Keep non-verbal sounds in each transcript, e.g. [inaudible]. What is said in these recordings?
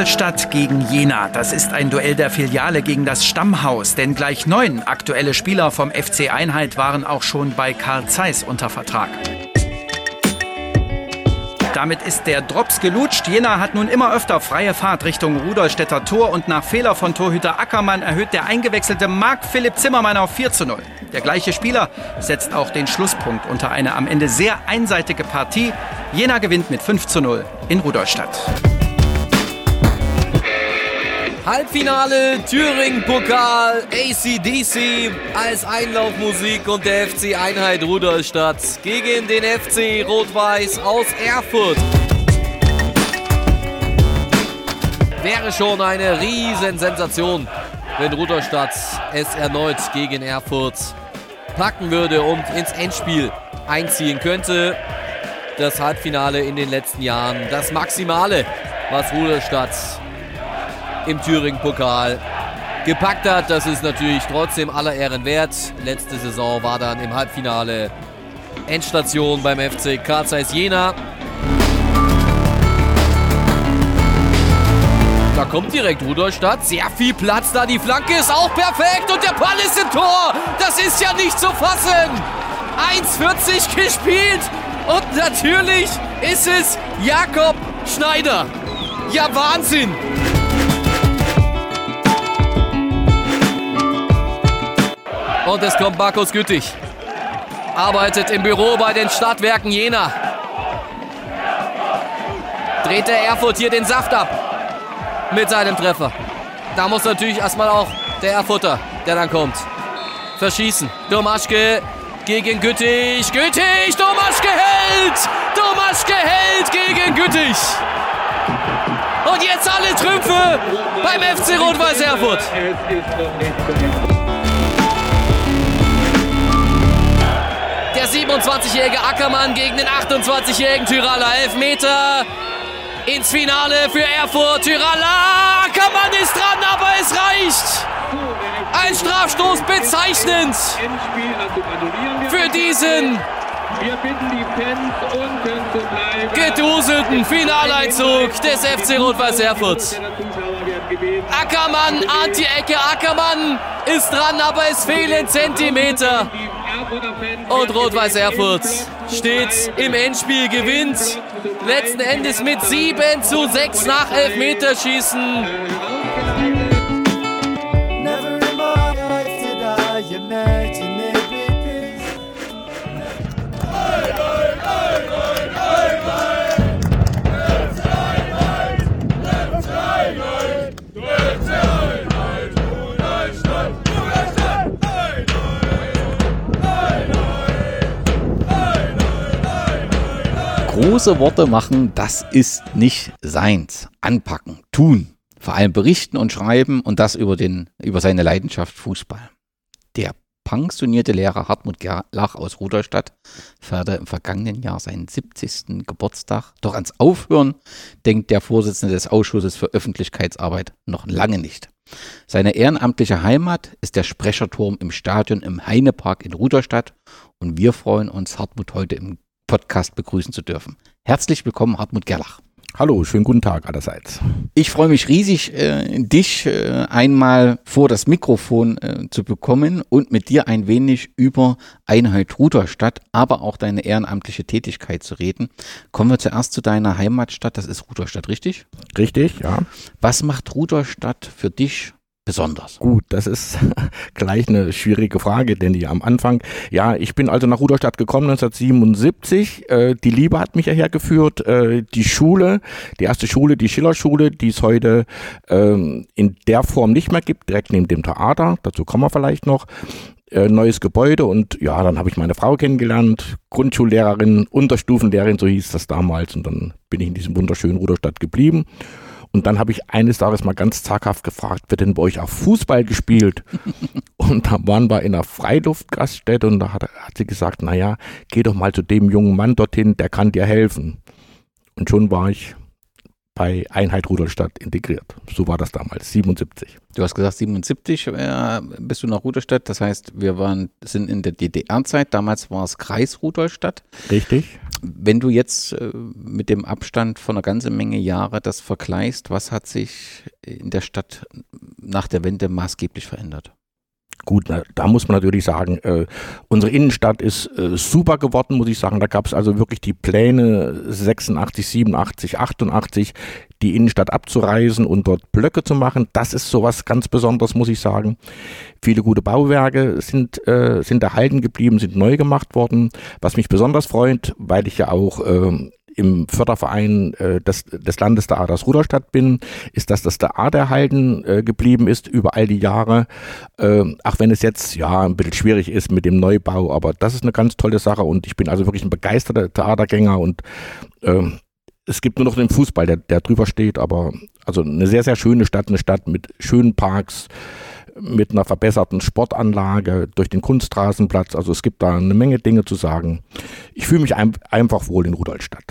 Rudolstadt gegen Jena. Das ist ein Duell der Filiale gegen das Stammhaus. Denn gleich neun aktuelle Spieler vom FC Einheit waren auch schon bei Karl Zeiss unter Vertrag. Damit ist der Drops gelutscht. Jena hat nun immer öfter freie Fahrt Richtung Rudolstädter Tor und nach Fehler von Torhüter Ackermann erhöht der eingewechselte Marc Philipp Zimmermann auf 4 zu 0. Der gleiche Spieler setzt auch den Schlusspunkt unter eine am Ende sehr einseitige Partie. Jena gewinnt mit 5 zu 0 in Rudolstadt. Halbfinale Thüringen-Pokal, ACDC als Einlaufmusik und der FC Einheit Rudolstadt gegen den FC Rot-Weiß aus Erfurt. Wäre schon eine Riesensensation, wenn Rudolstadt es erneut gegen Erfurt packen würde und ins Endspiel einziehen könnte. Das Halbfinale in den letzten Jahren, das Maximale, was Rudolstadt im Thüringen-Pokal gepackt hat. Das ist natürlich trotzdem aller Ehren wert. Letzte Saison war dann im Halbfinale Endstation beim FC Karl Zeiss Jena. Da kommt direkt Rudolstadt. Sehr viel Platz da. Die Flanke ist auch perfekt und der Ball ist im Tor. Das ist ja nicht zu fassen. 1,40 gespielt und natürlich ist es Jakob Schneider. Ja, Wahnsinn. Und es kommt Markus Güttich. Arbeitet im Büro bei den Stadtwerken Jena. Dreht der Erfurt hier den Saft ab. Mit seinem Treffer. Da muss natürlich erstmal auch der Erfurter, der dann kommt, verschießen. Domaschke gegen Güttich. Güttich, Domaschke hält! Domaschke hält gegen Güttich. Und jetzt alle Trümpfe beim FC Rot-Weiß Erfurt. 27-jährige Ackermann gegen den 28-jährigen Tyraller. Elfmeter ins Finale für Erfurt. Tyraller, Ackermann ist dran, aber es reicht. Ein Strafstoß bezeichnend für diesen geduselten Finaleinzug des FC Rot-Weiß Erfurt. Ackermann ahnt die Ecke. Ackermann ist dran, aber es fehlen Zentimeter. Und Rot-Weiß Erfurt steht im Endspiel, gewinnt letzten Endes mit 7 zu 6 nach Elfmeterschießen. Große Worte machen, das ist nicht seins. Anpacken, tun. Vor allem berichten und schreiben und das über, den, über seine Leidenschaft Fußball. Der pensionierte Lehrer Hartmut Gerlach aus Rudolstadt feierte im vergangenen Jahr seinen 70. Geburtstag. Doch ans Aufhören denkt der Vorsitzende des Ausschusses für Öffentlichkeitsarbeit noch lange nicht. Seine ehrenamtliche Heimat ist der Sprecherturm im Stadion im Heinepark in Rudolstadt und wir freuen uns, Hartmut heute im Podcast begrüßen zu dürfen. Herzlich willkommen, Hartmut Gerlach. Hallo, schönen guten Tag allerseits. Ich freue mich riesig, äh, dich äh, einmal vor das Mikrofon äh, zu bekommen und mit dir ein wenig über Einheit Rudolstadt, aber auch deine ehrenamtliche Tätigkeit zu reden. Kommen wir zuerst zu deiner Heimatstadt, das ist Rudolstadt, richtig? Richtig, ja. Was macht Rudolstadt für dich besonders? Gut, das ist [laughs] gleich eine schwierige Frage, denn die am Anfang, ja, ich bin also nach Rudolstadt gekommen 1977. Äh, die Liebe hat mich hierher geführt. Äh, die Schule, die erste Schule, die Schillerschule, die es heute ähm, in der Form nicht mehr gibt, direkt neben dem Theater. Dazu kommen wir vielleicht noch. Äh, neues Gebäude und ja, dann habe ich meine Frau kennengelernt, Grundschullehrerin, Unterstufenlehrerin, so hieß das damals und dann bin ich in diesem wunderschönen Rudolstadt geblieben. Und dann habe ich eines Tages mal ganz zaghaft gefragt, wird denn bei euch auch Fußball gespielt? [laughs] und da waren wir in einer Freiluftgaststätte und da hat, hat sie gesagt, naja, geh doch mal zu dem jungen Mann dorthin, der kann dir helfen. Und schon war ich bei Einheit Rudolstadt integriert. So war das damals, 77. Du hast gesagt, 77 äh, bist du nach Rudolstadt. Das heißt, wir waren, sind in der DDR-Zeit. Damals war es Kreis Rudolstadt. Richtig. Wenn du jetzt äh, mit dem Abstand von einer ganzen Menge Jahre das vergleichst, was hat sich in der Stadt nach der Wende maßgeblich verändert? Gut, na, da muss man natürlich sagen, äh, unsere Innenstadt ist äh, super geworden, muss ich sagen. Da gab es also wirklich die Pläne 86, 87, 88, die Innenstadt abzureisen und dort Blöcke zu machen. Das ist sowas ganz Besonderes, muss ich sagen. Viele gute Bauwerke sind, äh, sind erhalten geblieben, sind neu gemacht worden. Was mich besonders freut, weil ich ja auch äh, im Förderverein äh, des, des Landes der Aders Ruderstadt bin, ist, dass das der Art erhalten äh, geblieben ist über all die Jahre. Äh, auch wenn es jetzt ja ein bisschen schwierig ist mit dem Neubau, aber das ist eine ganz tolle Sache und ich bin also wirklich ein begeisterter Theatergänger und äh, es gibt nur noch den Fußball, der, der drüber steht, aber also eine sehr, sehr schöne Stadt, eine Stadt mit schönen Parks, mit einer verbesserten Sportanlage durch den Kunstrasenplatz. Also es gibt da eine Menge Dinge zu sagen. Ich fühle mich ein, einfach wohl in Rudolstadt.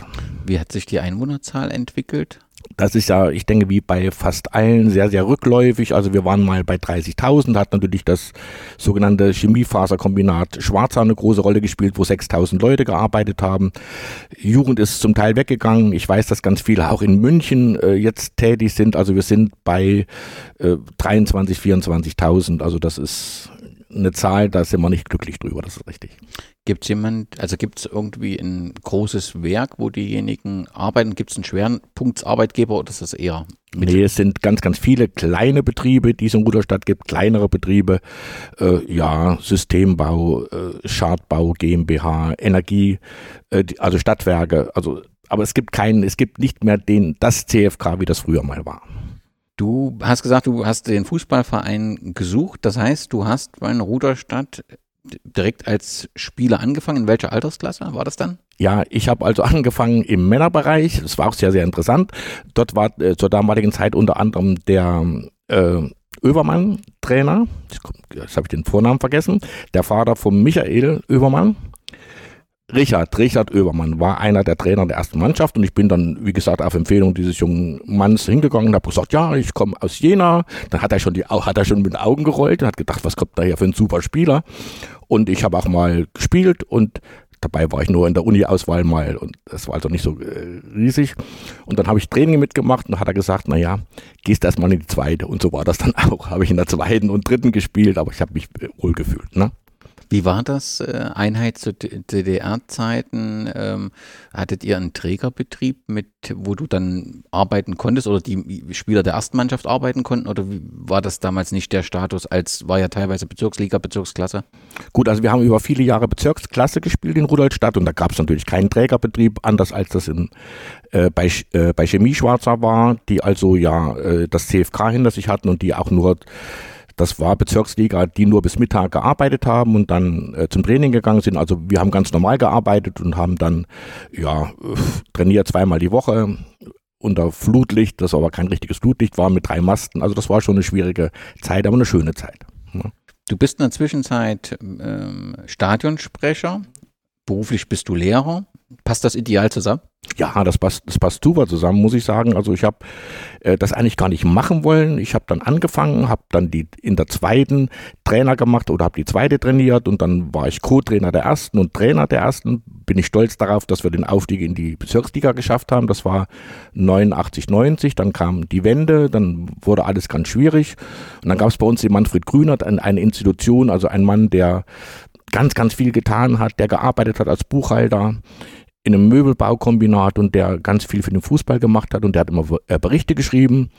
Wie hat sich die Einwohnerzahl entwickelt? Das ist ja, ich denke, wie bei fast allen sehr, sehr rückläufig. Also wir waren mal bei 30.000, hat natürlich das sogenannte Chemiefaserkombinat Schwarzer eine große Rolle gespielt, wo 6.000 Leute gearbeitet haben. Jugend ist zum Teil weggegangen. Ich weiß, dass ganz viele auch in München äh, jetzt tätig sind. Also wir sind bei äh, 23, 24.000. Also das ist eine Zahl, da sind wir nicht glücklich drüber, das ist richtig. Gibt es jemand, also gibt es irgendwie ein großes Werk, wo diejenigen arbeiten? Gibt es einen Schwerpunktsarbeitgeber oder ist das eher? Nee, es sind ganz, ganz viele kleine Betriebe, die es in Ruderstadt gibt, kleinere Betriebe, äh, ja, Systembau, äh, Schadbau, GmbH, Energie, äh, also Stadtwerke, also, aber es gibt keinen, es gibt nicht mehr den, das CFK, wie das früher mal war. Du hast gesagt, du hast den Fußballverein gesucht. Das heißt, du hast bei Ruderstadt direkt als Spieler angefangen. In welcher Altersklasse war das dann? Ja, ich habe also [laughs] angefangen im Männerbereich. Das war auch sehr, sehr interessant. Dort war äh, zur damaligen Zeit unter anderem der äh, Övermann Trainer. Jetzt habe ich den Vornamen vergessen. Der Vater von Michael Övermann. Richard, Richard Oebermann war einer der Trainer der ersten Mannschaft und ich bin dann, wie gesagt, auf Empfehlung dieses jungen Manns hingegangen und habe gesagt, ja, ich komme aus Jena. Dann hat er schon die, hat er schon mit den Augen gerollt und hat gedacht, was kommt da hier für ein super Spieler? Und ich habe auch mal gespielt und dabei war ich nur in der Uni-Auswahl mal und das war also nicht so äh, riesig. Und dann habe ich Training mitgemacht und hat er gesagt, naja, gehst erstmal in die zweite. Und so war das dann [laughs] auch. Habe ich in der zweiten und dritten gespielt, aber ich habe mich äh, wohl gefühlt. Ne? Wie war das? Äh, Einheit zu DDR-Zeiten? Ähm, hattet ihr einen Trägerbetrieb, mit, wo du dann arbeiten konntest oder die Spieler der ersten Mannschaft arbeiten konnten? Oder war das damals nicht der Status, als war ja teilweise Bezirksliga, Bezirksklasse? Gut, also wir haben über viele Jahre Bezirksklasse gespielt in Rudolstadt und da gab es natürlich keinen Trägerbetrieb, anders als das in, äh, bei, äh, bei Chemie Schwarzer war, die also ja äh, das CFK hinter sich hatten und die auch nur das war Bezirksliga, die nur bis Mittag gearbeitet haben und dann äh, zum Training gegangen sind. Also wir haben ganz normal gearbeitet und haben dann ja trainiert zweimal die Woche unter Flutlicht, das aber kein richtiges Flutlicht war mit drei Masten. Also das war schon eine schwierige Zeit, aber eine schöne Zeit. Ja. Du bist in der Zwischenzeit ähm, Stadionsprecher, beruflich bist du Lehrer. Passt das ideal zusammen? Ja, das passt, das passt super zusammen, muss ich sagen. Also ich habe äh, das eigentlich gar nicht machen wollen. Ich habe dann angefangen, habe dann die in der zweiten Trainer gemacht oder habe die zweite trainiert und dann war ich Co-Trainer der ersten und Trainer der ersten. Bin ich stolz darauf, dass wir den Aufstieg in die Bezirksliga geschafft haben. Das war 89, 90. Dann kam die Wende, dann wurde alles ganz schwierig. Und dann gab es bei uns den Manfred Grünert, eine Institution, also ein Mann, der ganz, ganz viel getan hat, der gearbeitet hat als Buchhalter in einem Möbelbaukombinat und der ganz viel für den Fußball gemacht hat und der hat immer äh, Berichte geschrieben.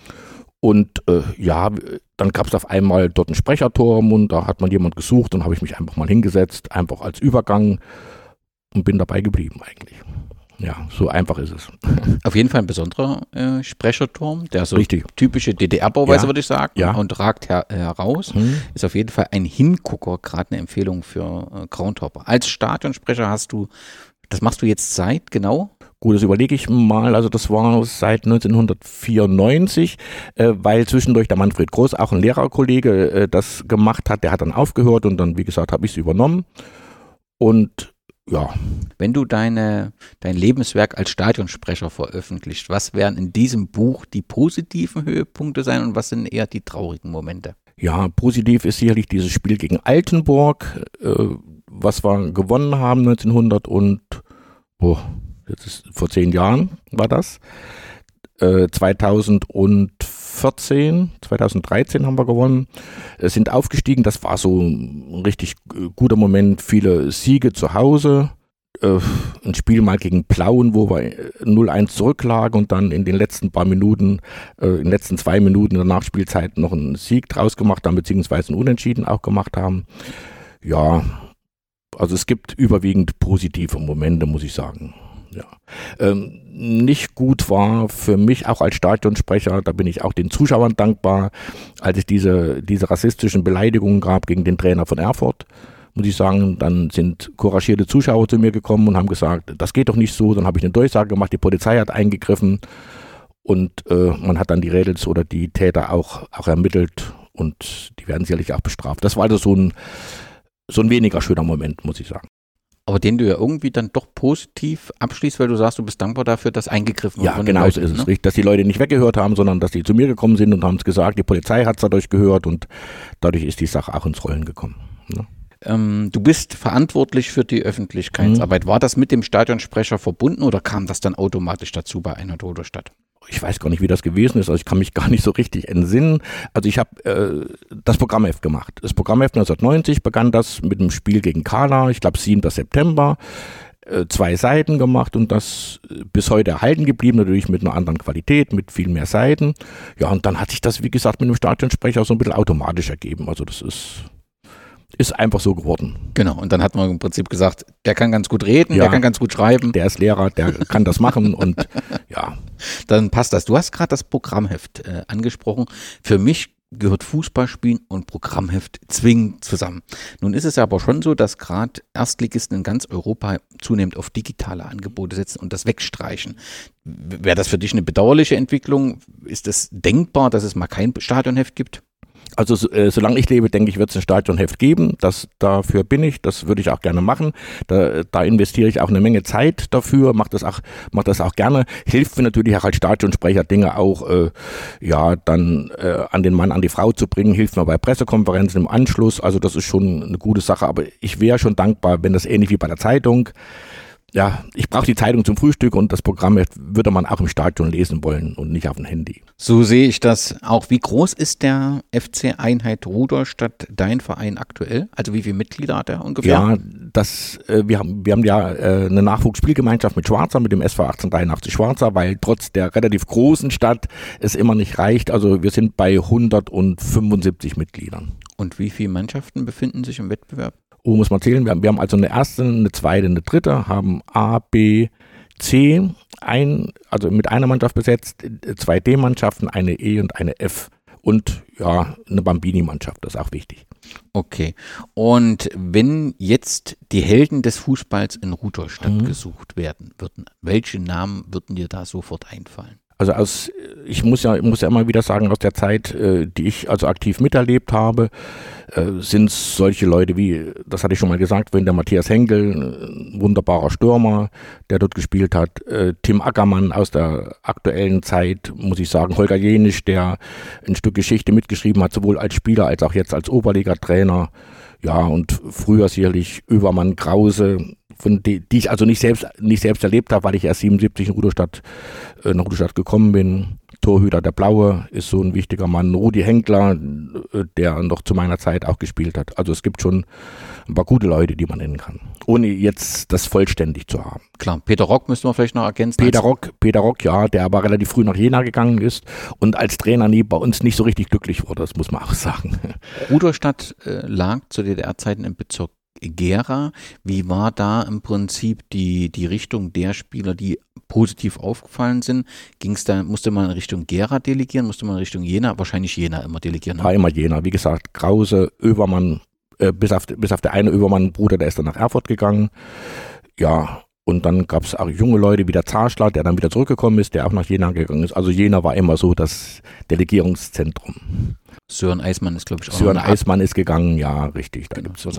Und äh, ja, dann gab es auf einmal dort einen Sprecherturm und da hat man jemand gesucht und habe ich mich einfach mal hingesetzt, einfach als Übergang und bin dabei geblieben eigentlich. Ja, so einfach ist es. [laughs] Auf jeden Fall ein besonderer äh, Sprecherturm, der so Richtig. typische DDR-Bauweise, Ja. würde ich sagen, Ja. und ragt her heraus. Hm. Ist auf jeden Fall ein Hingucker, gerade eine Empfehlung für äh, Groundhopper. Als Stadionsprecher hast du, das machst du jetzt seit genau? Gut, das überlege ich mal. Also das war seit 1994, äh, weil zwischendurch der Manfred Groß, auch ein Lehrerkollege, äh, das gemacht hat. Der hat dann aufgehört und dann, wie gesagt, habe ich es übernommen. Und ja. Wenn du deine, dein Lebenswerk als Stadionsprecher veröffentlicht, was werden in diesem Buch die positiven Höhepunkte sein und was sind eher die traurigen Momente? Ja, positiv ist sicherlich dieses Spiel gegen Altenburg, äh, was wir gewonnen haben 1900 und oh, jetzt ist vor zehn Jahren war das. Äh, 2014, 2013 haben wir gewonnen, äh, sind aufgestiegen. Das war so ein richtig guter Moment. Viele Siege zu Hause. Äh, ein Spiel mal gegen Plauen, wo wir 0-1 zurücklagen und dann in den letzten paar Minuten, äh, in den letzten zwei Minuten in der Nachspielzeit noch einen Sieg draus gemacht haben, beziehungsweise einen Unentschieden auch gemacht haben. Ja, also es gibt überwiegend positive Momente, muss ich sagen. Ja. Ähm, nicht gut war für mich auch als Stadionsprecher, da bin ich auch den Zuschauern dankbar, als es diese, diese rassistischen Beleidigungen gab gegen den Trainer von Erfurt muss ich sagen, dann sind couragierte Zuschauer zu mir gekommen und haben gesagt, das geht doch nicht so. Dann habe ich eine Durchsage gemacht, die Polizei hat eingegriffen und äh, man hat dann die Rädels oder die Täter auch, auch ermittelt und die werden sicherlich auch bestraft. Das war also so ein, so ein weniger schöner Moment, muss ich sagen aber den du ja irgendwie dann doch positiv abschließt, weil du sagst, du bist dankbar dafür, dass eingegriffen wurde. Ja, genau so ist es. Ne? Dass die Leute nicht weggehört haben, sondern dass die zu mir gekommen sind und haben es gesagt, die Polizei hat es dadurch gehört und dadurch ist die Sache auch ins Rollen gekommen. Ne? Ähm, du bist verantwortlich für die Öffentlichkeitsarbeit. Mhm. War das mit dem Stadionsprecher verbunden oder kam das dann automatisch dazu bei einer Dodo-Stadt? Ich weiß gar nicht, wie das gewesen ist, also ich kann mich gar nicht so richtig entsinnen. Also ich habe äh, das Programmheft gemacht. Das Programmheft 1990 begann das mit einem Spiel gegen Kala, ich glaube 7. September äh, zwei Seiten gemacht und das äh, bis heute erhalten geblieben, natürlich mit einer anderen Qualität, mit viel mehr Seiten. Ja, und dann hat sich das, wie gesagt, mit dem Stadionsprecher so ein bisschen automatisch ergeben. Also das ist ist einfach so geworden. Genau, und dann hat man im Prinzip gesagt, der kann ganz gut reden, ja, der kann ganz gut schreiben. Der ist Lehrer, der kann das machen [laughs] und ja. Dann passt das. Du hast gerade das Programmheft äh, angesprochen. Für mich gehört Fußballspielen und Programmheft zwingend zusammen. Nun ist es aber schon so, dass gerade Erstligisten in ganz Europa zunehmend auf digitale Angebote setzen und das wegstreichen. Wäre das für dich eine bedauerliche Entwicklung? Ist es denkbar, dass es mal kein Stadionheft gibt? Also äh, solange ich lebe, denke ich, wird es ein Stadionheft geben. Das, dafür bin ich, das würde ich auch gerne machen. Da, da investiere ich auch eine Menge Zeit dafür, mache das auch, mach das auch gerne. Hilft mir natürlich auch als Stadionsprecher Dinge auch, äh, ja, dann äh, an den Mann, an die Frau zu bringen, hilft mir bei Pressekonferenzen im Anschluss. Also das ist schon eine gute Sache, aber ich wäre schon dankbar, wenn das ähnlich wie bei der Zeitung ja, ich brauche die Zeitung zum Frühstück und das Programm würde man auch im Stadion lesen wollen und nicht auf dem Handy. So sehe ich das auch. Wie groß ist der FC Einheit Rudolstadt, dein Verein aktuell? Also wie viele Mitglieder hat er ungefähr? Ja, das, äh, wir, haben, wir haben ja äh, eine Nachwuchsspielgemeinschaft mit Schwarzer, mit dem SV 1883 Schwarzer, weil trotz der relativ großen Stadt es immer nicht reicht. Also wir sind bei 175 Mitgliedern. Und wie viele Mannschaften befinden sich im Wettbewerb? Oh, muss man zählen. Wir haben, wir haben also eine erste, eine zweite, eine dritte, haben A, B, C, ein, also mit einer Mannschaft besetzt, zwei D-Mannschaften, eine E und eine F. Und ja, eine Bambini-Mannschaft, das ist auch wichtig. Okay. Und wenn jetzt die Helden des Fußballs in Rudolstadt mhm. gesucht werden würden, welche Namen würden dir da sofort einfallen? Also aus, ich muss ja, muss ja immer wieder sagen, aus der Zeit, äh, die ich also aktiv miterlebt habe, äh, sind solche Leute wie, das hatte ich schon mal gesagt, wenn der Matthias Henkel, ein wunderbarer Stürmer, der dort gespielt hat, äh, Tim Ackermann aus der aktuellen Zeit, muss ich sagen, Holger Jenisch, der ein Stück Geschichte mitgeschrieben hat, sowohl als Spieler als auch jetzt als Oberliga-Trainer. Ja, und früher sicherlich Übermann Krause, von die, die ich also nicht selbst, nicht selbst erlebt habe, weil ich erst 77 in Rudolstadt, äh, nach Rudolstadt gekommen bin. Torhüter der Blaue ist so ein wichtiger Mann. Rudi Henkler, äh, der noch zu meiner Zeit auch gespielt hat. Also es gibt schon ein paar gute Leute, die man nennen kann. Ohne jetzt das vollständig zu haben. Klar, Peter Rock müssen wir vielleicht noch ergänzen. Peter Rock, Peter Rock, ja, der aber relativ früh nach Jena gegangen ist und als Trainer nie bei uns nicht so richtig glücklich wurde, das muss man auch [laughs] sagen. Rudolstadt äh, lag zu DDR-Zeiten im Bezirk Gera. Wie war da im Prinzip die, die Richtung der Spieler, die positiv aufgefallen sind? Ging es da, musste man in Richtung Gera delegieren, musste man in Richtung Jena? Wahrscheinlich Jena immer delegieren. Ne? War immer Jena. Wie gesagt, Krause, Övermann, äh, bis, auf, bis auf der eine Övermann-Bruder, der ist dann nach Erfurt gegangen. Ja, und dann gab es auch junge Leute wie der Zarschler, der dann wieder zurückgekommen ist, der auch nach Jena gegangen ist. Also Jena war immer so das Delegierungszentrum. Sören Eismann ist, glaube ich, auch Sören Eismann ist gegangen, ja, richtig. Da genau, gibt's so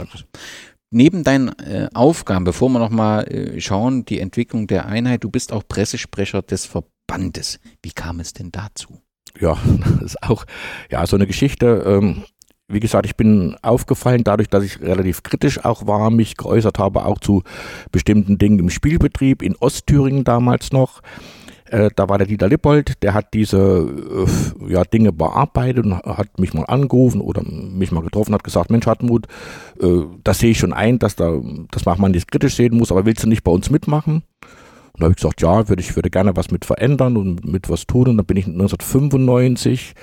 neben deinen äh, Aufgaben, bevor wir nochmal äh, schauen, die Entwicklung der Einheit, du bist auch Pressesprecher des Verbandes. Wie kam es denn dazu? Ja, [laughs] das ist auch ja so eine Geschichte. Ähm, wie gesagt, ich bin aufgefallen dadurch, dass ich relativ kritisch auch war, mich geäußert habe, auch zu bestimmten Dingen im Spielbetrieb in Ostthüringen damals noch. Äh, da war der Dieter Lippold, der hat diese äh, ja, Dinge bearbeitet und hat mich mal angerufen oder mich mal getroffen, hat gesagt, Mensch Hartmut, äh, das sehe ich schon ein, dass, da, dass man das kritisch sehen muss, aber willst du nicht bei uns mitmachen? Und da habe ich gesagt, ja, würde ich würde gerne was mit verändern und mit was tun. Und dann bin ich 1995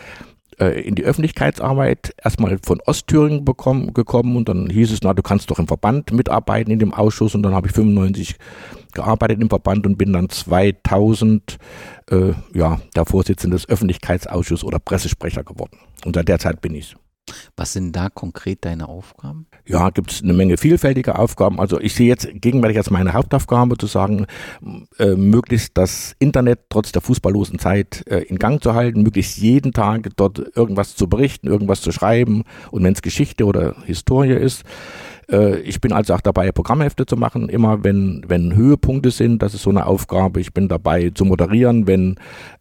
äh, in die Öffentlichkeitsarbeit erstmal von Ostthüringen bekommen, gekommen und dann hieß es, na, du kannst doch im Verband mitarbeiten in dem Ausschuss und dann habe ich 95 gearbeitet im Verband und bin dann 2000 äh, ja, der Vorsitzende des Öffentlichkeitsausschusses oder Pressesprecher geworden. Und seit der Zeit bin ich was sind da konkret deine Aufgaben? Ja, gibt es eine Menge vielfältige Aufgaben. Also ich sehe jetzt gegenwärtig als meine Hauptaufgabe zu sagen, äh, möglichst das Internet trotz der fußballlosen Zeit äh, in Gang zu halten, möglichst jeden Tag dort irgendwas zu berichten, irgendwas zu schreiben und wenn es Geschichte oder Historie ist. Äh, ich bin also auch dabei, Programmhefte zu machen, immer wenn, wenn Höhepunkte sind, das ist so eine Aufgabe. Ich bin dabei zu moderieren, wenn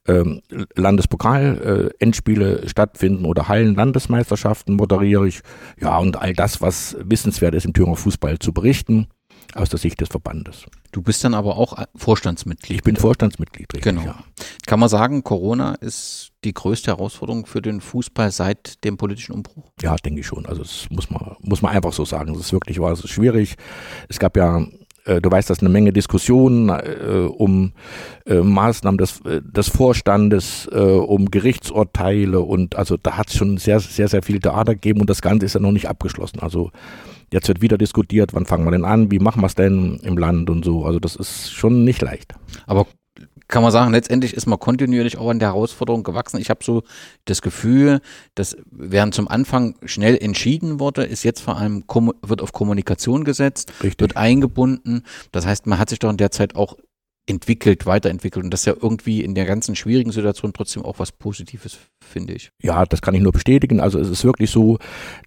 ähm, Landespokal-Endspiele äh, stattfinden oder Hallen-Landesmeisterschaften moderiere ich. Ja, und all das, was wissenswert ist im Thüringer Fußball zu berichten aus der Sicht des Verbandes. Du bist dann aber auch Vorstandsmitglied. Ich bin Vorstandsmitglied, richtig. Genau. Ja. Kann man sagen, Corona ist die größte Herausforderung für den Fußball seit dem politischen Umbruch? Ja, denke ich schon. Also das muss man, muss man einfach so sagen. Es ist wirklich war es schwierig. Es gab ja du weißt, dass eine Menge Diskussionen äh, um äh, Maßnahmen des, äh, des Vorstandes, äh, um Gerichtsurteile und also da hat es schon sehr, sehr, sehr viel Theater gegeben und das Ganze ist ja noch nicht abgeschlossen. Also Jetzt wird wieder diskutiert, wann fangen wir denn an, wie machen wir es denn im Land und so. Also das ist schon nicht leicht. Aber kann man sagen, letztendlich ist man kontinuierlich auch an der Herausforderung gewachsen. Ich habe so das Gefühl, dass während zum Anfang schnell entschieden wurde, ist jetzt vor allem wird auf Kommunikation gesetzt, Richtig. wird eingebunden. Das heißt, man hat sich doch in der Zeit auch entwickelt, weiterentwickelt. Und das ist ja irgendwie in der ganzen schwierigen Situation trotzdem auch was Positives, finde ich. Ja, das kann ich nur bestätigen. Also es ist wirklich so,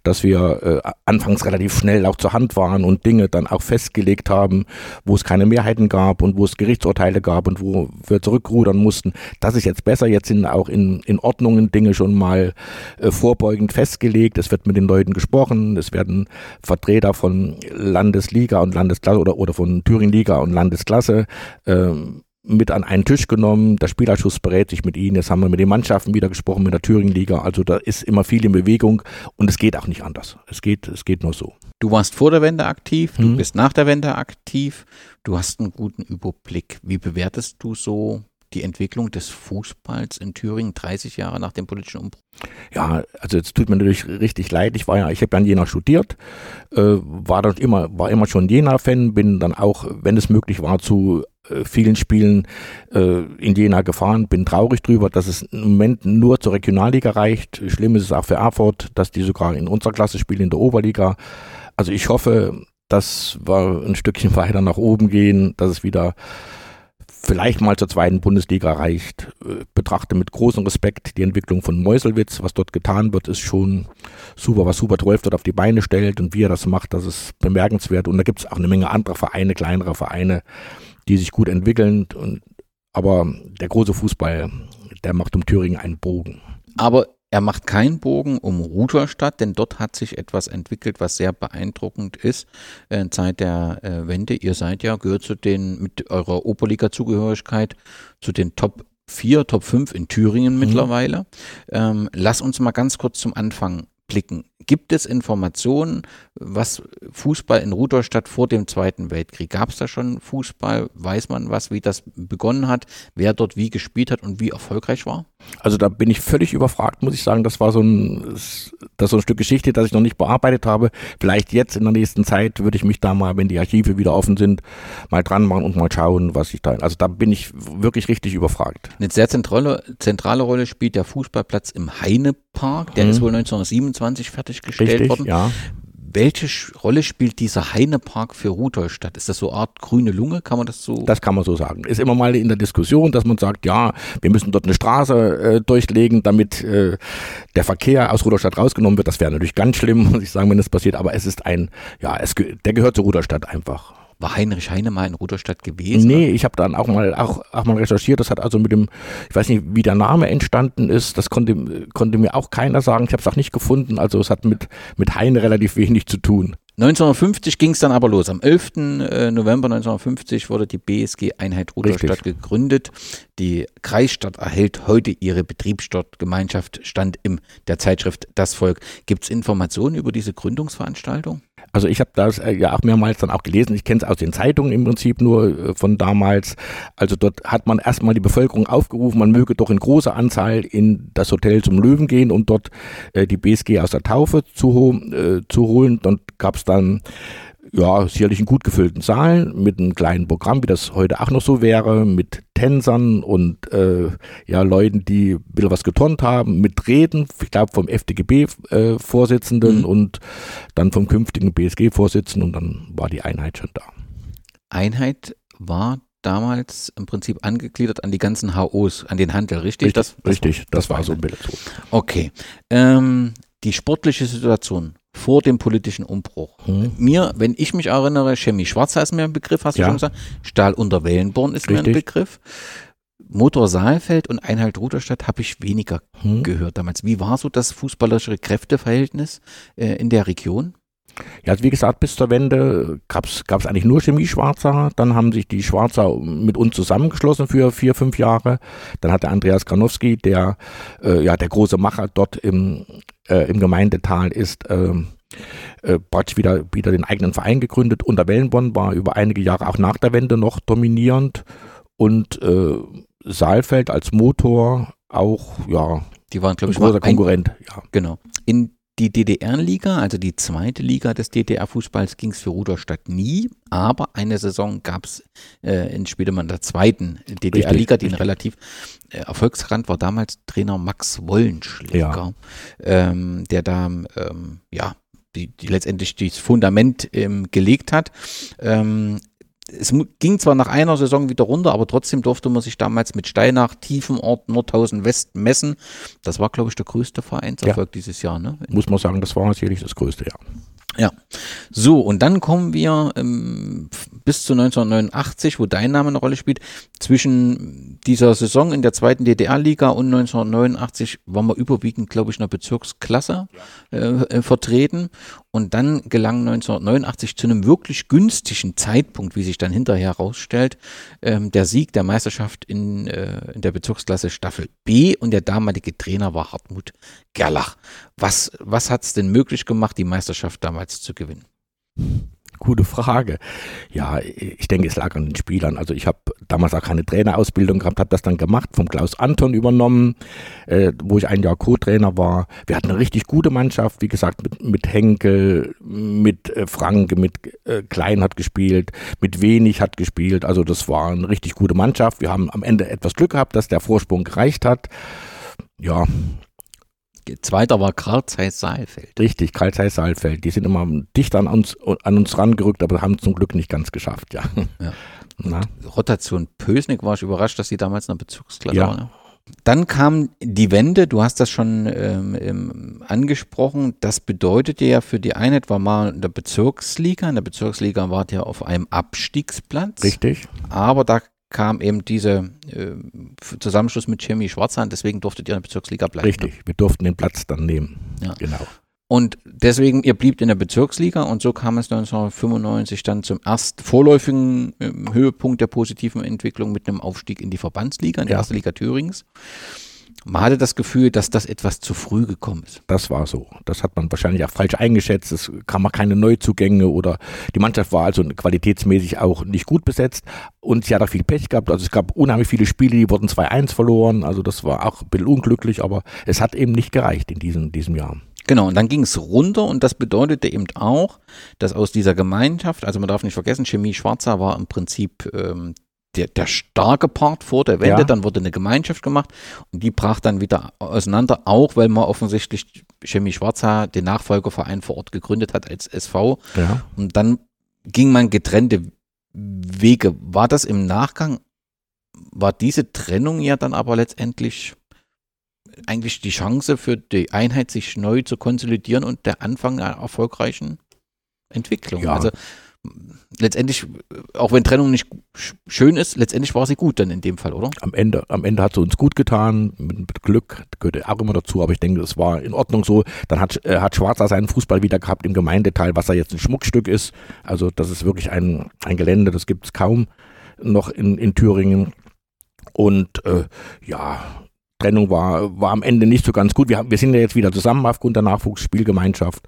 dass wir äh, anfangs relativ schnell auch zur Hand waren und Dinge dann auch festgelegt haben, wo es keine Mehrheiten gab und wo es Gerichtsurteile gab und wo wir zurückrudern mussten. Das ist jetzt besser. Jetzt sind auch in, in Ordnungen Dinge schon mal äh, vorbeugend festgelegt. Es wird mit den Leuten gesprochen. Es werden Vertreter von Landesliga und Landesklasse oder, oder von Thüringen-Liga und Landesklasse äh, ähm, mit an einen Tisch genommen. Der Spielerschuss berät sich mit ihnen. Jetzt haben wir mit den Mannschaften wieder gesprochen, mit der Thüringen-Liga. Also da ist immer viel in Bewegung und es geht auch nicht anders. Es geht, es geht nur so. Du warst vor der Wende aktiv, du hm. bist nach der Wende aktiv. Du hast einen guten Überblick. Wie bewertest du so die Entwicklung des Fußballs in Thüringen 30 Jahre nach dem politischen Umbruch? Ja, also es tut mir natürlich richtig leid. Ich war ja, ich habe ja in Jena studiert, äh, war dort immer, war immer schon Jena-Fan, bin dann auch, wenn es möglich war, zu vielen Spielen äh, in Jena gefahren, bin traurig drüber, dass es im Moment nur zur Regionalliga reicht. Schlimm ist es auch für Erfurt, dass die sogar in unserer Klasse spielen, in der Oberliga. Also ich hoffe, dass wir ein Stückchen [laughs] weiter nach oben gehen, dass es wieder vielleicht mal zur zweiten Bundesliga reicht. Äh, betrachte mit großem Respekt die Entwicklung von Meuselwitz. Was dort getan wird, ist schon super, was Super 12 dort auf die Beine stellt und wie er das macht, das ist bemerkenswert. Und da gibt es auch eine Menge anderer Vereine, kleinere Vereine, die sich gut entwickeln. Und, aber der große Fußball, der macht um Thüringen einen Bogen. Aber er macht keinen Bogen um Rudolstadt, denn dort hat sich etwas entwickelt, was sehr beeindruckend ist. Äh, Zeit der äh, Wende, ihr seid ja, gehört zu den, mit eurer Oberliga-Zugehörigkeit, zu den Top 4, Top 5 in Thüringen mhm. mittlerweile. Ähm, lass uns mal ganz kurz zum Anfang blicken. Gibt es Informationen, was Fußball in Rudolstadt vor dem Zweiten Weltkrieg? Gab es da schon Fußball? Weiß man was, wie das begonnen hat, wer dort wie gespielt hat und wie erfolgreich war? Also da bin ich völlig überfragt, muss ich sagen. Das war so ein, das so ein Stück Geschichte, das ich noch nicht bearbeitet habe. Vielleicht jetzt in der nächsten Zeit würde ich mich da mal, wenn die Archive wieder offen sind, mal dran machen und mal schauen, was ich da. Also da bin ich wirklich richtig überfragt. Eine sehr zentrale, zentrale Rolle spielt der Fußballplatz im Heinepark. Der mhm. ist wohl 1927 fertiggestellt richtig, worden. Ja. welche Rolle spielt dieser Heinepark für Rudolstadt? Ist das so eine Art grüne Lunge? Kann man das so? Das kann man so sagen. Ist immer mal in der Diskussion, dass man sagt, ja, wir müssen dort eine Straße äh, durchlegen, damit äh, der Verkehr aus Rudolstadt rausgenommen wird. Das wäre natürlich ganz schlimm, [laughs] muss ich sagen, wenn das passiert. Aber es ist ein, ja, es, der gehört zu Rudolstadt einfach. War Heinrich Heine mal in Rudolstadt gewesen? Nee, ich habe dann auch mal auch, auch mal recherchiert. Das hat also mit dem, ich weiß nicht, wie der Name entstanden ist. Das konnte, konnte mir auch keiner sagen. Ich habe es auch nicht gefunden. Also es hat mit, mit Heine relativ wenig zu tun. 1950 ging es dann aber los. Am 11. äh, November 1950 wurde die BSG Einheit Rudolstadt Richtig. gegründet. Die Kreisstadt erhält heute ihre Betriebsstadtgemeinschaft, stand in der Zeitschrift Das Volk. Gibt es Informationen über diese Gründungsveranstaltung? Also ich habe das äh, ja auch mehrmals dann auch gelesen. Ich kenne es aus den Zeitungen im Prinzip nur äh, von damals. Also dort hat man erstmal die Bevölkerung aufgerufen, man möge doch in großer Anzahl in das Hotel zum Löwen gehen, um dort äh, die BSG aus der Taufe zu, äh, zu holen. Dann gab es dann ja, sicherlich einen gut gefüllten Saal mit einem kleinen Programm, wie das heute auch noch so wäre, mit Tänzern und äh, ja, Leuten, die ein bisschen was geturnt haben, mit Reden, ich glaube vom FDGB-Vorsitzenden Mhm. und dann vom künftigen BSG-Vorsitzenden und dann war die Einheit schon da. Einheit war damals im Prinzip angegliedert an die ganzen HOs, an den Handel, richtig? Das, das richtig, das, war war so ein bisschen so. Okay. Ähm, die sportliche Situation vor dem politischen Umbruch. Hm. Mir, wenn ich mich erinnere, Chemie Schwarzer ist mir ein Begriff, hast du Ja. schon gesagt. Stahl unter Wellenborn ist mir ein Richtig. Begriff. Motor Saalfeld und Einheit Ruderstadt habe ich weniger Hm. gehört damals. Wie war so das fußballerische Kräfteverhältnis äh, in der Region? Ja, also wie gesagt, bis zur Wende gab es eigentlich nur Chemie Schwarzer. Dann haben sich die Schwarzer mit uns zusammengeschlossen für vier, fünf Jahre. Dann hat der Andreas Granowski, der äh, ja der große Macher dort im, äh, im Gemeindetal ist, ähm, äh, praktisch wieder, wieder den eigenen Verein gegründet. Unter Wellenborn war über einige Jahre auch nach der Wende noch dominierend. Und äh, Saalfeld als Motor auch, ja, Die waren, glaube ein ich, großer ein, Konkurrent. Ja. Genau. In die DDR-Liga, also die zweite Liga des DDR-Fußballs, ging es für Ruderstadt nie, aber eine Saison gab es äh, in Spiedemann der zweiten DDR-Liga, die ein relativ äh, erfolgsrand war damals Trainer Max Wollenschläger, Ja. ähm, der da ähm, ja die, die letztendlich das Fundament ähm, gelegt hat. Ähm, es ging zwar nach einer Saison wieder runter, aber trotzdem durfte man sich damals mit Steinach, Tiefenort, Nordhausen West messen. Das war, glaube ich, der größte Vereinserfolg dieses Jahr. Ne? Muss man sagen, das war sicherlich das Größte, ja. Ja. So, und dann kommen wir ähm, bis zu 1989, wo dein Name eine Rolle spielt. Zwischen dieser Saison in der zweiten DDR-Liga und 1989 waren wir überwiegend, glaube ich, in der Bezirksklasse äh, äh, vertreten. Und dann gelang 1989 zu einem wirklich günstigen Zeitpunkt, wie sich dann hinterher herausstellt, ähm, der Sieg der Meisterschaft in, äh, in der Bezirksklasse Staffel B. Und der damalige Trainer war Hartmut Gerlach. Was, was hat es denn möglich gemacht, die Meisterschaft damals zu gewinnen? Gute Frage. Ja, ich denke, es lag an den Spielern. Also ich habe damals auch keine Trainerausbildung gehabt, habe das dann gemacht, vom Klaus Anton übernommen, äh, wo ich ein Jahr Co-Trainer war. Wir hatten eine richtig gute Mannschaft, wie gesagt, mit, mit Henkel, mit äh, Franke, mit äh, Klein hat gespielt, mit Wenig hat gespielt. Also das war eine richtig gute Mannschaft. Wir haben am Ende etwas Glück gehabt, dass der Vorsprung gereicht hat. Ja, Zweiter war Karl Zeiss Saalfeld. richtig, Karl Zeiss Saalfeld. Die sind immer dicht an uns, an uns rangerückt, aber haben zum Glück nicht ganz geschafft, ja. Ja. [laughs] Rotation Pösnick war ich überrascht, dass die damals in der Bezirksklasse Ja. waren. Dann kam die Wende, du hast das schon ähm, angesprochen. Das bedeutete ja für die Einheit, war mal in der Bezirksliga. In der Bezirksliga wart ihr auf einem Abstiegsplatz. Richtig. Aber da kam eben dieser äh, Zusammenschluss mit Chemie Schwarzhand, deswegen durftet ihr in der Bezirksliga bleiben. Richtig, wir durften den Platz dann nehmen. Ja. Genau. Und deswegen, ihr bliebt in der Bezirksliga und so kam es 1995 dann zum ersten vorläufigen ähm, Höhepunkt der positiven Entwicklung mit einem Aufstieg in die Verbandsliga, in die Ja. erste Liga Thürings. Man hatte das Gefühl, dass das etwas zu früh gekommen ist. Das war so. Das hat man wahrscheinlich auch falsch eingeschätzt. Es kamen auch keine Neuzugänge oder die Mannschaft war also qualitätsmäßig auch nicht gut besetzt und sie hat auch viel Pech gehabt. Also es gab unheimlich viele Spiele, die wurden 2-1 verloren. Also das war auch ein bisschen unglücklich, aber es hat eben nicht gereicht in diesem, diesem Jahr. Genau, und dann ging es runter und das bedeutete eben auch, dass aus dieser Gemeinschaft, also man darf nicht vergessen, Chemie Schwarzer war im Prinzip ähm, der, der starke Part vor der Wende, Ja. dann wurde eine Gemeinschaft gemacht und die brach dann wieder auseinander, auch weil man offensichtlich Chemie Schwarzer den Nachfolgeverein vor Ort gegründet hat als SV Ja. und dann ging man getrennte Wege. War das im Nachgang, war diese Trennung ja dann aber letztendlich eigentlich die Chance für die Einheit, sich neu zu konsolidieren und der Anfang einer erfolgreichen Entwicklung. Ja. Also letztendlich, auch wenn Trennung nicht sch- schön ist, letztendlich war sie gut dann in dem Fall, oder? Am Ende, am Ende hat sie uns gut getan, mit, mit Glück, gehört auch immer dazu, aber ich denke, es war in Ordnung so. Dann hat, äh, hat Schwarzer seinen Fußball wieder gehabt im Gemeindeteil, was ja jetzt ein Schmuckstück ist. Also das ist wirklich ein, ein Gelände, das gibt es kaum noch in, in Thüringen. Und äh, ja, Trennung war, war am Ende nicht so ganz gut. Wir, haben, wir sind ja jetzt wieder zusammen aufgrund der Nachwuchsspielgemeinschaft.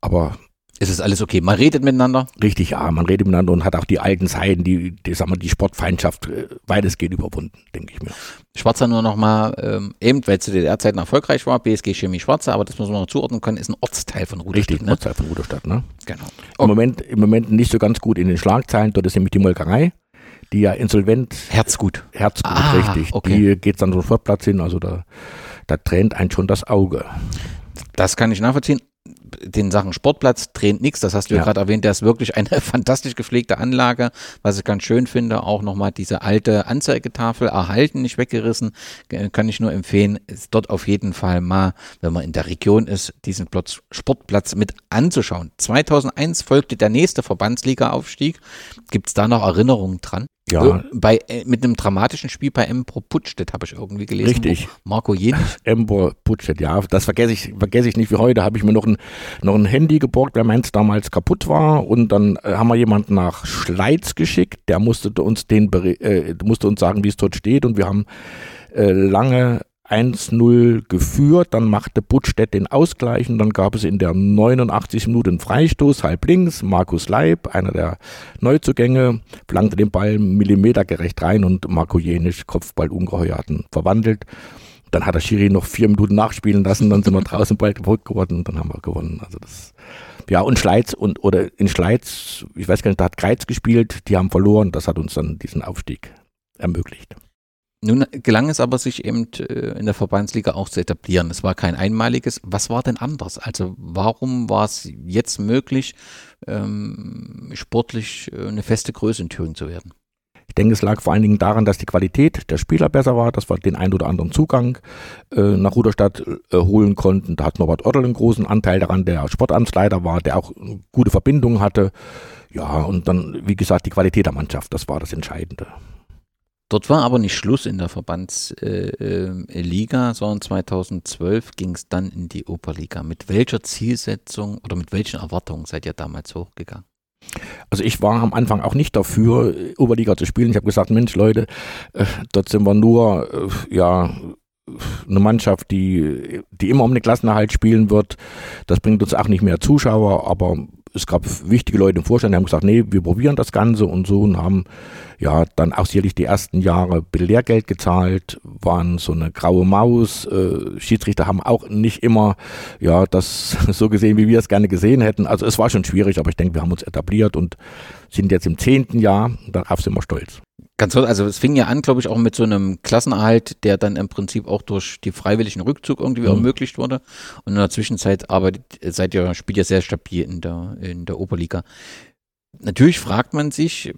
Aber Es ist alles okay. Man redet miteinander. richtig, ja, man redet miteinander und hat auch die alten Zeiten, die, die, sagen wir, die Sportfeindschaft äh, weitestgehend überwunden, denke ich mir. Schwarzer nur nochmal, ähm, eben weil zu DDR-Zeiten erfolgreich war, BSG Chemie Schwarzer, aber das muss man noch zuordnen können, ist ein Ortsteil von Ruderstadt. Richtig, ne? Ortsteil von Ruderstadt, ne? Genau. Im, Moment, Im Moment nicht so ganz gut in den Schlagzeilen. Dort ist nämlich die Molkerei, die ja insolvent, Herzgut. Herzgut, Ah, richtig. okay. Die geht dann so Sportplatz hin. Also da, da tränt einen schon das Auge. Das kann ich nachvollziehen. Den Sachen Sportplatz tränt nichts, das hast du ja, Ja. gerade erwähnt, der ist wirklich eine [laughs] fantastisch gepflegte Anlage, was ich ganz schön finde, auch nochmal diese alte Anzeigetafel erhalten, nicht weggerissen, kann ich nur empfehlen, ist dort auf jeden Fall mal, wenn man in der Region ist, diesen Platz, Sportplatz mit anzuschauen. 2001 folgte der nächste Verbandsliga-Aufstieg, gibt es da noch Erinnerungen dran? Ja, Bei, äh, mit einem dramatischen Spiel bei M. Pro Puttstedt habe ich irgendwie gelesen. Richtig. Marco Jenich [laughs] Ember Putschet, ja, das vergesse ich, vergesse ich nicht wie heute. Habe ich mir noch ein, noch ein Handy geborgt, weil meins damals kaputt war. Und dann äh, haben wir jemanden nach Schleiz geschickt. Der musste uns den äh, musste uns sagen, wie es dort steht. Und wir haben äh, lange 1-0 geführt, dann machte Buttstedt den Ausgleich und dann gab es in der 89 Minute einen Freistoß, halb links, Markus Leib, einer der Neuzugänge, flankte den Ball millimetergerecht rein und Marco Jenisch, Kopfball ungeheuer hatten verwandelt. Dann hat der Schiri noch vier Minuten nachspielen lassen, dann sind wir draußen bald verrückt geworden und dann haben wir gewonnen. Also das, ja, und Schleiz und, oder in Schleiz, ich weiß gar nicht, da hat Kreiz gespielt, die haben verloren, das hat uns dann diesen Aufstieg ermöglicht. Nun gelang es aber, sich eben äh, in der Verbandsliga auch zu etablieren. Es war kein einmaliges. Was war denn anders? Also warum war es jetzt möglich, ähm, sportlich äh, eine feste Größe in Thüringen zu werden? Ich denke, es lag vor allen Dingen daran, dass die Qualität der Spieler besser war, dass wir den einen oder anderen Zugang äh, nach Ruderstadt holen konnten. Da hat Norbert Ottel einen großen Anteil daran, der Sportamtsleiter war, der auch gute Verbindungen hatte. Ja, und dann, wie gesagt, die Qualität der Mannschaft, das war das Entscheidende. Dort war aber nicht Schluss in der Verbandsliga, äh, Liga, sondern 2012 ging es dann in die Oberliga. Mit welcher Zielsetzung oder mit welchen Erwartungen seid ihr damals hochgegangen? Also ich war am Anfang auch nicht dafür, äh, Oberliga zu spielen. Ich habe gesagt, Mensch Leute, äh, dort sind wir nur, äh, ja, eine Mannschaft, die, die immer um den Klassenerhalt spielen wird. Das bringt uns auch nicht mehr Zuschauer, aber es gab wichtige Leute im Vorstand, die haben gesagt, nee, wir probieren das Ganze und so und haben ja dann auch sicherlich die ersten Jahre ein bisschen Lehrgeld gezahlt, waren so eine graue Maus. Äh, Schiedsrichter haben auch nicht immer ja das [laughs] so gesehen, wie wir es gerne gesehen hätten. Also es war schon schwierig, aber ich denke, wir haben uns etabliert und sind jetzt im zehnten Jahr. Darauf sind wir stolz. Ganz kurz, also es fing ja an, glaube ich, auch mit so einem Klassenerhalt, der dann im Prinzip auch durch die freiwilligen Rückzug irgendwie Mhm. ermöglicht wurde. Und in der Zwischenzeit arbeitet, seid ihr, spielt ihr sehr stabil in der, in der Oberliga. Natürlich fragt man sich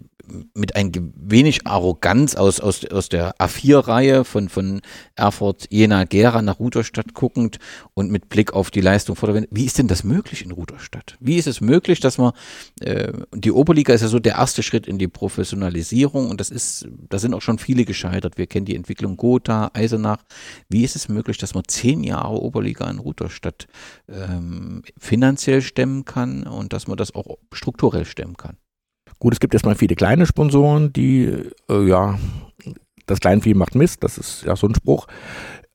mit ein wenig Arroganz aus, aus, aus der A4-Reihe von, von Erfurt, Jena, Gera nach Rudolstadt guckend und mit Blick auf die Leistung vor der Wende. Wie ist denn das möglich in Rudolstadt? Wie ist es möglich, dass man, äh, die Oberliga ist ja so der erste Schritt in die Professionalisierung und das ist, da sind auch schon viele gescheitert. Wir kennen die Entwicklung Gotha, Eisenach. Wie ist es möglich, dass man zehn Jahre Oberliga in Rudolstadt ähm, finanziell stemmen kann und dass man das auch strukturell stemmen kann? Gut, es gibt erstmal viele kleine Sponsoren, die, äh, ja, das Kleinvieh macht Mist, das ist ja so ein Spruch.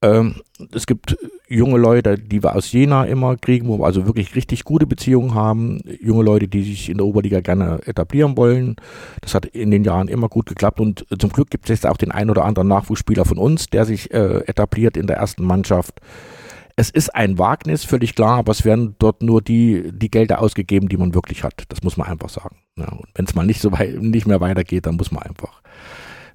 Ähm, es gibt junge Leute, die wir aus Jena immer kriegen, wo wir also wirklich richtig gute Beziehungen haben. Junge Leute, die sich in der Oberliga gerne etablieren wollen. Das hat in den Jahren immer gut geklappt und zum Glück gibt es jetzt auch den einen oder anderen Nachwuchsspieler von uns, der sich äh, etabliert in der ersten Mannschaft. Es ist ein Wagnis, völlig klar, aber es werden dort nur die, die Gelder ausgegeben, die man wirklich hat. Das muss man einfach sagen. Ja, und wenn es mal nicht so weit, nicht mehr weitergeht, dann muss man einfach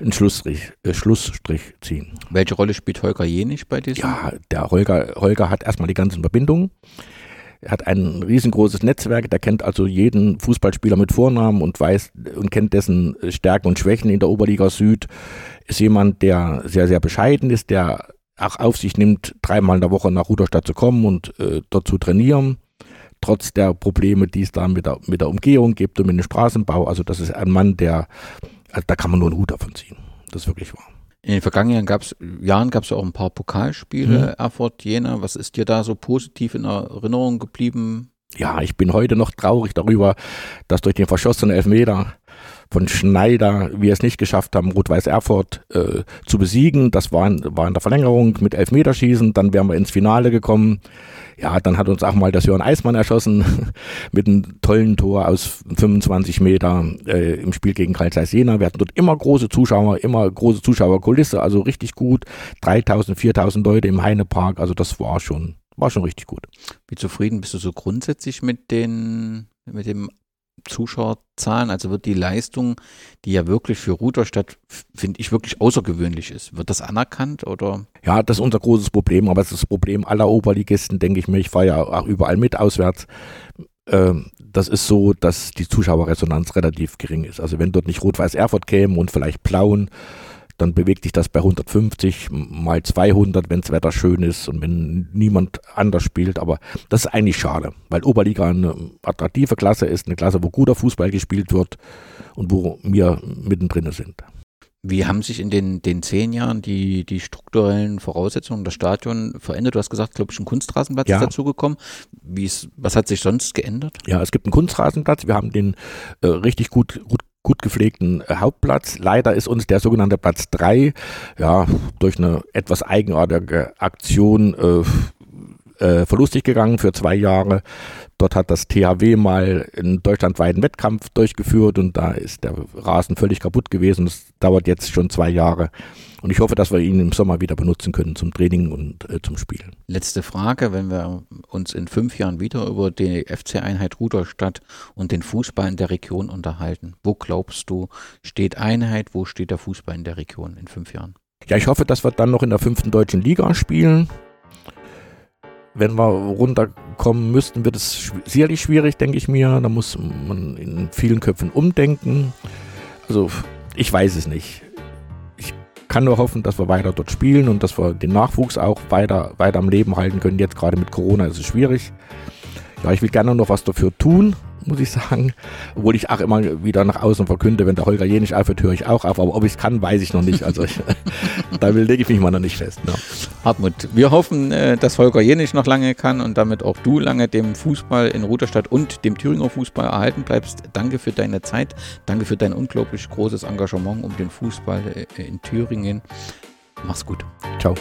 einen Schlussstrich, äh, Schlussstrich ziehen. Welche Rolle spielt Holger Jenich bei diesem? Ja, der Holger, Holger hat erstmal die ganzen Verbindungen. Er hat ein riesengroßes Netzwerk, der kennt also jeden Fußballspieler mit Vornamen und weiß und kennt dessen Stärken und Schwächen in der Oberliga Süd. Ist jemand, der sehr, sehr bescheiden ist, der auch auf sich nimmt, dreimal in der Woche nach Ruderstadt zu kommen und äh, dort zu trainieren. Trotz der Probleme, die es da mit der, mit der Umgehung gibt und mit dem Straßenbau. Also das ist ein Mann, der, also da kann man nur einen Hut davon ziehen. Das ist wirklich wahr. In den vergangenen gab's, Jahren gab es auch ein paar Pokalspiele, Mhm. Erfurt, Jena. Was ist dir da so positiv in Erinnerung geblieben? Ja, ich bin heute noch traurig darüber, dass durch den verschossenen Elfmeter von Schneider wir es nicht geschafft haben, Rot-Weiß Erfurt äh, zu besiegen. Das war in, war in der Verlängerung mit Elfmeterschießen. Dann wären wir ins Finale gekommen. Ja, dann hat uns auch mal das Jörn Eismann erschossen [laughs] mit einem tollen Tor aus 25 Meter äh, im Spiel gegen Karl Zeiss Jena. Wir hatten dort immer große Zuschauer, immer große Zuschauerkulisse, also richtig gut. 3000, 4000 Leute im Heinepark. Also das war schon, war schon richtig gut. Wie zufrieden bist du so grundsätzlich mit den, mit dem Zuschauerzahlen? Also wird die Leistung, die ja wirklich für Rudolstadt, finde ich, wirklich außergewöhnlich ist, wird das anerkannt oder? Ja, das ist unser großes Problem, aber es ist das Problem aller Oberligisten, denke ich mir. Ich fahre ja auch überall mit auswärts. Ähm, das ist so, dass die Zuschauerresonanz relativ gering ist. Also wenn dort nicht Rot-Weiß Erfurt käme und vielleicht Plauen, dann bewegt sich das bei 150 mal 200, wenn das Wetter schön ist und wenn niemand anders spielt. Aber das ist eigentlich schade, weil Oberliga eine attraktive Klasse ist, eine Klasse, wo guter Fußball gespielt wird und wo wir mittendrin sind. Wie haben sich in den, den zehn Jahren die, die strukturellen Voraussetzungen des Stadion verändert? Du hast gesagt, glaube ich, ein Kunstrasenplatz Ja. ist dazugekommen. Wie ist, was hat sich sonst geändert? Ja, es gibt einen Kunstrasenplatz. Wir haben den äh, richtig gut, gut, gut gepflegten Hauptplatz. Leider ist uns der sogenannte Platz 3 ja, durch eine etwas eigenartige Aktion äh, äh, verlustig gegangen für zwei Jahre. Dort hat das THW mal einen deutschlandweiten Wettkampf durchgeführt und da ist der Rasen völlig kaputt gewesen. Das dauert jetzt schon zwei Jahre. Und ich hoffe, dass wir ihn im Sommer wieder benutzen können zum Training und äh, zum Spielen. Letzte Frage, wenn wir uns in fünf Jahren wieder über die FC-Einheit Rudolstadt und den Fußball in der Region unterhalten. Wo glaubst du, steht Einheit, wo steht der Fußball in der Region in fünf Jahren? Ja, ich hoffe, dass wir dann noch in der fünften deutschen Liga spielen. Wenn wir runterkommen müssten, wird es sicherlich schwierig, denke ich mir. Da muss man in vielen Köpfen umdenken. Also, ich weiß es nicht. Ich kann nur hoffen, dass wir weiter dort spielen und dass wir den Nachwuchs auch weiter, weiter am Leben halten können. Jetzt gerade mit Corona ist es schwierig. Ja, ich will gerne noch was dafür tun, muss ich sagen. Obwohl ich auch immer wieder nach außen verkünde, wenn der Holger Jenisch aufhört, höre ich auch auf. Aber ob ich es kann, weiß ich noch nicht. Also ich, [laughs] da lege ich mich mal noch nicht fest. Ne? Hartmut, wir hoffen, äh, dass Holger Jenisch noch lange kann und damit auch du lange dem Fußball in Rudolstadt und dem Thüringer Fußball erhalten bleibst. Danke für deine Zeit, danke für dein unglaublich großes Engagement um den Fußball äh, in Thüringen. Mach's gut. Ciao.